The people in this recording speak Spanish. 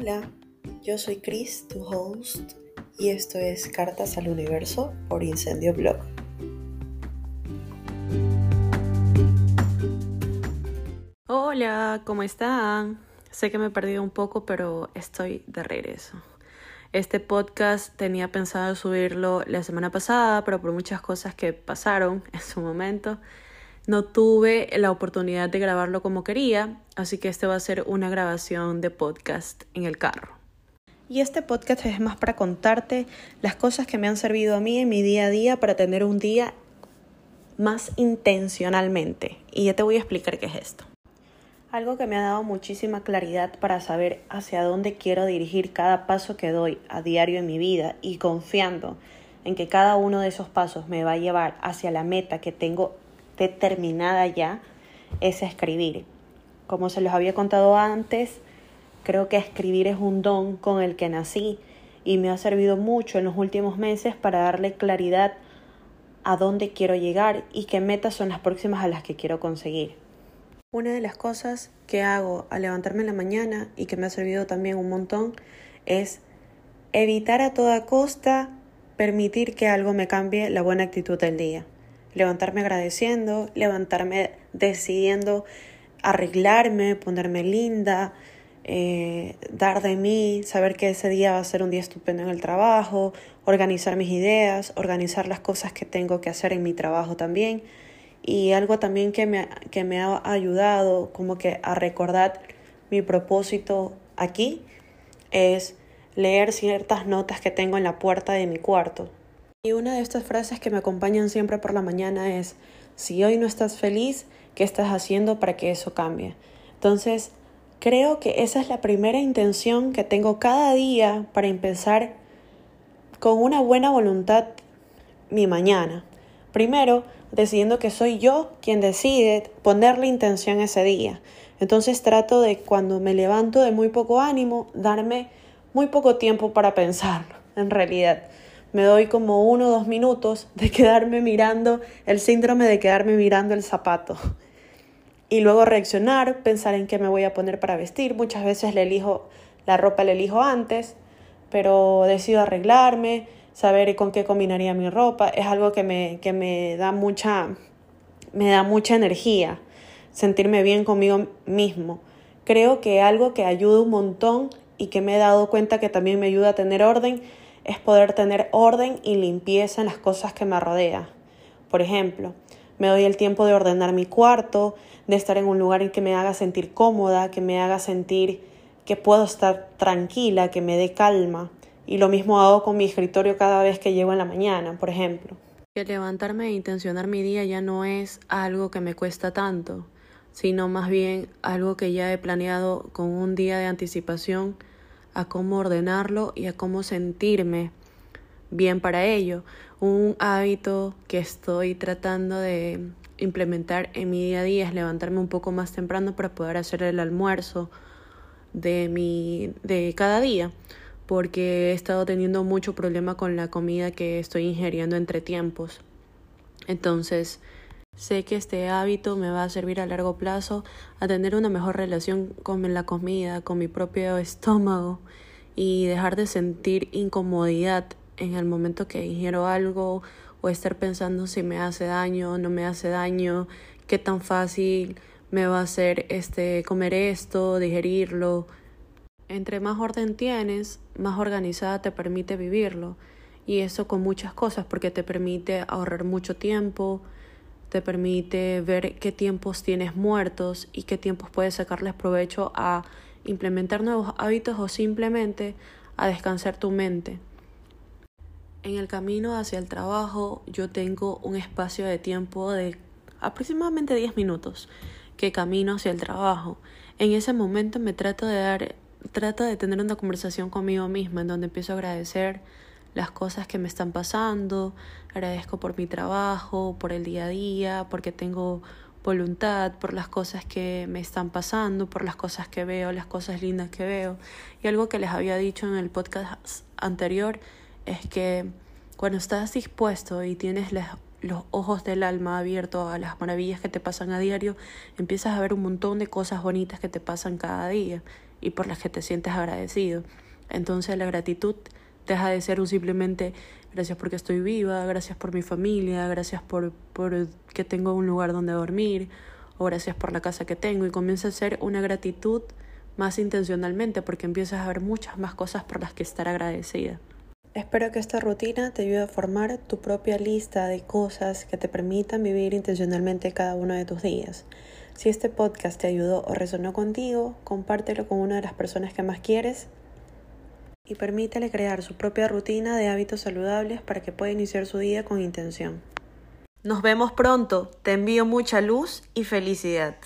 Hola, yo soy Chris, tu host, y esto es Cartas al Universo por Incendio Blog. Hola, ¿cómo están? Sé que me he perdido un poco, pero estoy de regreso. Este podcast tenía pensado subirlo la semana pasada, pero por muchas cosas que pasaron en su momento, no tuve la oportunidad de grabarlo como quería, así que este va a ser una grabación de podcast en el carro. Y este podcast es más para contarte las cosas que me han servido a mí en mi día a día para tener un día más intencionalmente. Y ya te voy a explicar qué es esto. Algo que me ha dado muchísima claridad para saber hacia dónde quiero dirigir cada paso que doy a diario en mi vida y confiando en que cada uno de esos pasos me va a llevar hacia la meta que tengo determinada ya es escribir. Como se los había contado antes, creo que escribir es un don con el que nací y me ha servido mucho en los últimos meses para darle claridad a dónde quiero llegar y qué metas son las próximas a las que quiero conseguir. Una de las cosas que hago al levantarme en la mañana y que me ha servido también un montón es evitar a toda costa permitir que algo me cambie la buena actitud del día levantarme agradeciendo, levantarme decidiendo arreglarme, ponerme linda, eh, dar de mí, saber que ese día va a ser un día estupendo en el trabajo, organizar mis ideas, organizar las cosas que tengo que hacer en mi trabajo también. Y algo también que me, que me ha ayudado como que a recordar mi propósito aquí es leer ciertas notas que tengo en la puerta de mi cuarto. Y una de estas frases que me acompañan siempre por la mañana es, si hoy no estás feliz, ¿qué estás haciendo para que eso cambie? Entonces, creo que esa es la primera intención que tengo cada día para empezar con una buena voluntad mi mañana. Primero, decidiendo que soy yo quien decide ponerle intención ese día. Entonces trato de cuando me levanto de muy poco ánimo, darme muy poco tiempo para pensar, en realidad me doy como uno o dos minutos de quedarme mirando el síndrome de quedarme mirando el zapato. Y luego reaccionar, pensar en qué me voy a poner para vestir. Muchas veces le elijo, la ropa le elijo antes, pero decido arreglarme, saber con qué combinaría mi ropa. Es algo que me, que me da mucha, me da mucha energía, sentirme bien conmigo mismo. Creo que algo que ayuda un montón y que me he dado cuenta que también me ayuda a tener orden es poder tener orden y limpieza en las cosas que me rodean. Por ejemplo, me doy el tiempo de ordenar mi cuarto, de estar en un lugar en que me haga sentir cómoda, que me haga sentir que puedo estar tranquila, que me dé calma. Y lo mismo hago con mi escritorio cada vez que llego en la mañana, por ejemplo. Que levantarme e intencionar mi día ya no es algo que me cuesta tanto, sino más bien algo que ya he planeado con un día de anticipación a cómo ordenarlo y a cómo sentirme bien para ello. Un hábito que estoy tratando de implementar en mi día a día es levantarme un poco más temprano para poder hacer el almuerzo de mi de cada día porque he estado teniendo mucho problema con la comida que estoy ingiriendo entre tiempos. Entonces, Sé que este hábito me va a servir a largo plazo a tener una mejor relación con la comida, con mi propio estómago y dejar de sentir incomodidad en el momento que ingiero algo o estar pensando si me hace daño, no me hace daño, qué tan fácil me va a hacer este comer esto, digerirlo. Entre más orden tienes, más organizada te permite vivirlo. Y eso con muchas cosas porque te permite ahorrar mucho tiempo, te permite ver qué tiempos tienes muertos y qué tiempos puedes sacarles provecho a implementar nuevos hábitos o simplemente a descansar tu mente. En el camino hacia el trabajo yo tengo un espacio de tiempo de aproximadamente 10 minutos que camino hacia el trabajo. En ese momento me trato de dar trato de tener una conversación conmigo misma en donde empiezo a agradecer las cosas que me están pasando, agradezco por mi trabajo, por el día a día, porque tengo voluntad, por las cosas que me están pasando, por las cosas que veo, las cosas lindas que veo. Y algo que les había dicho en el podcast anterior es que cuando estás dispuesto y tienes los ojos del alma abiertos a las maravillas que te pasan a diario, empiezas a ver un montón de cosas bonitas que te pasan cada día. y por las que te sientes agradecido. Entonces la gratitud deja de ser un simplemente gracias porque estoy viva, gracias por mi familia, gracias por, por que tengo un lugar donde dormir o gracias por la casa que tengo y comienza a ser una gratitud más intencionalmente porque empiezas a ver muchas más cosas por las que estar agradecida. Espero que esta rutina te ayude a formar tu propia lista de cosas que te permitan vivir intencionalmente cada uno de tus días. Si este podcast te ayudó o resonó contigo, compártelo con una de las personas que más quieres y permítele crear su propia rutina de hábitos saludables para que pueda iniciar su día con intención. Nos vemos pronto. Te envío mucha luz y felicidad.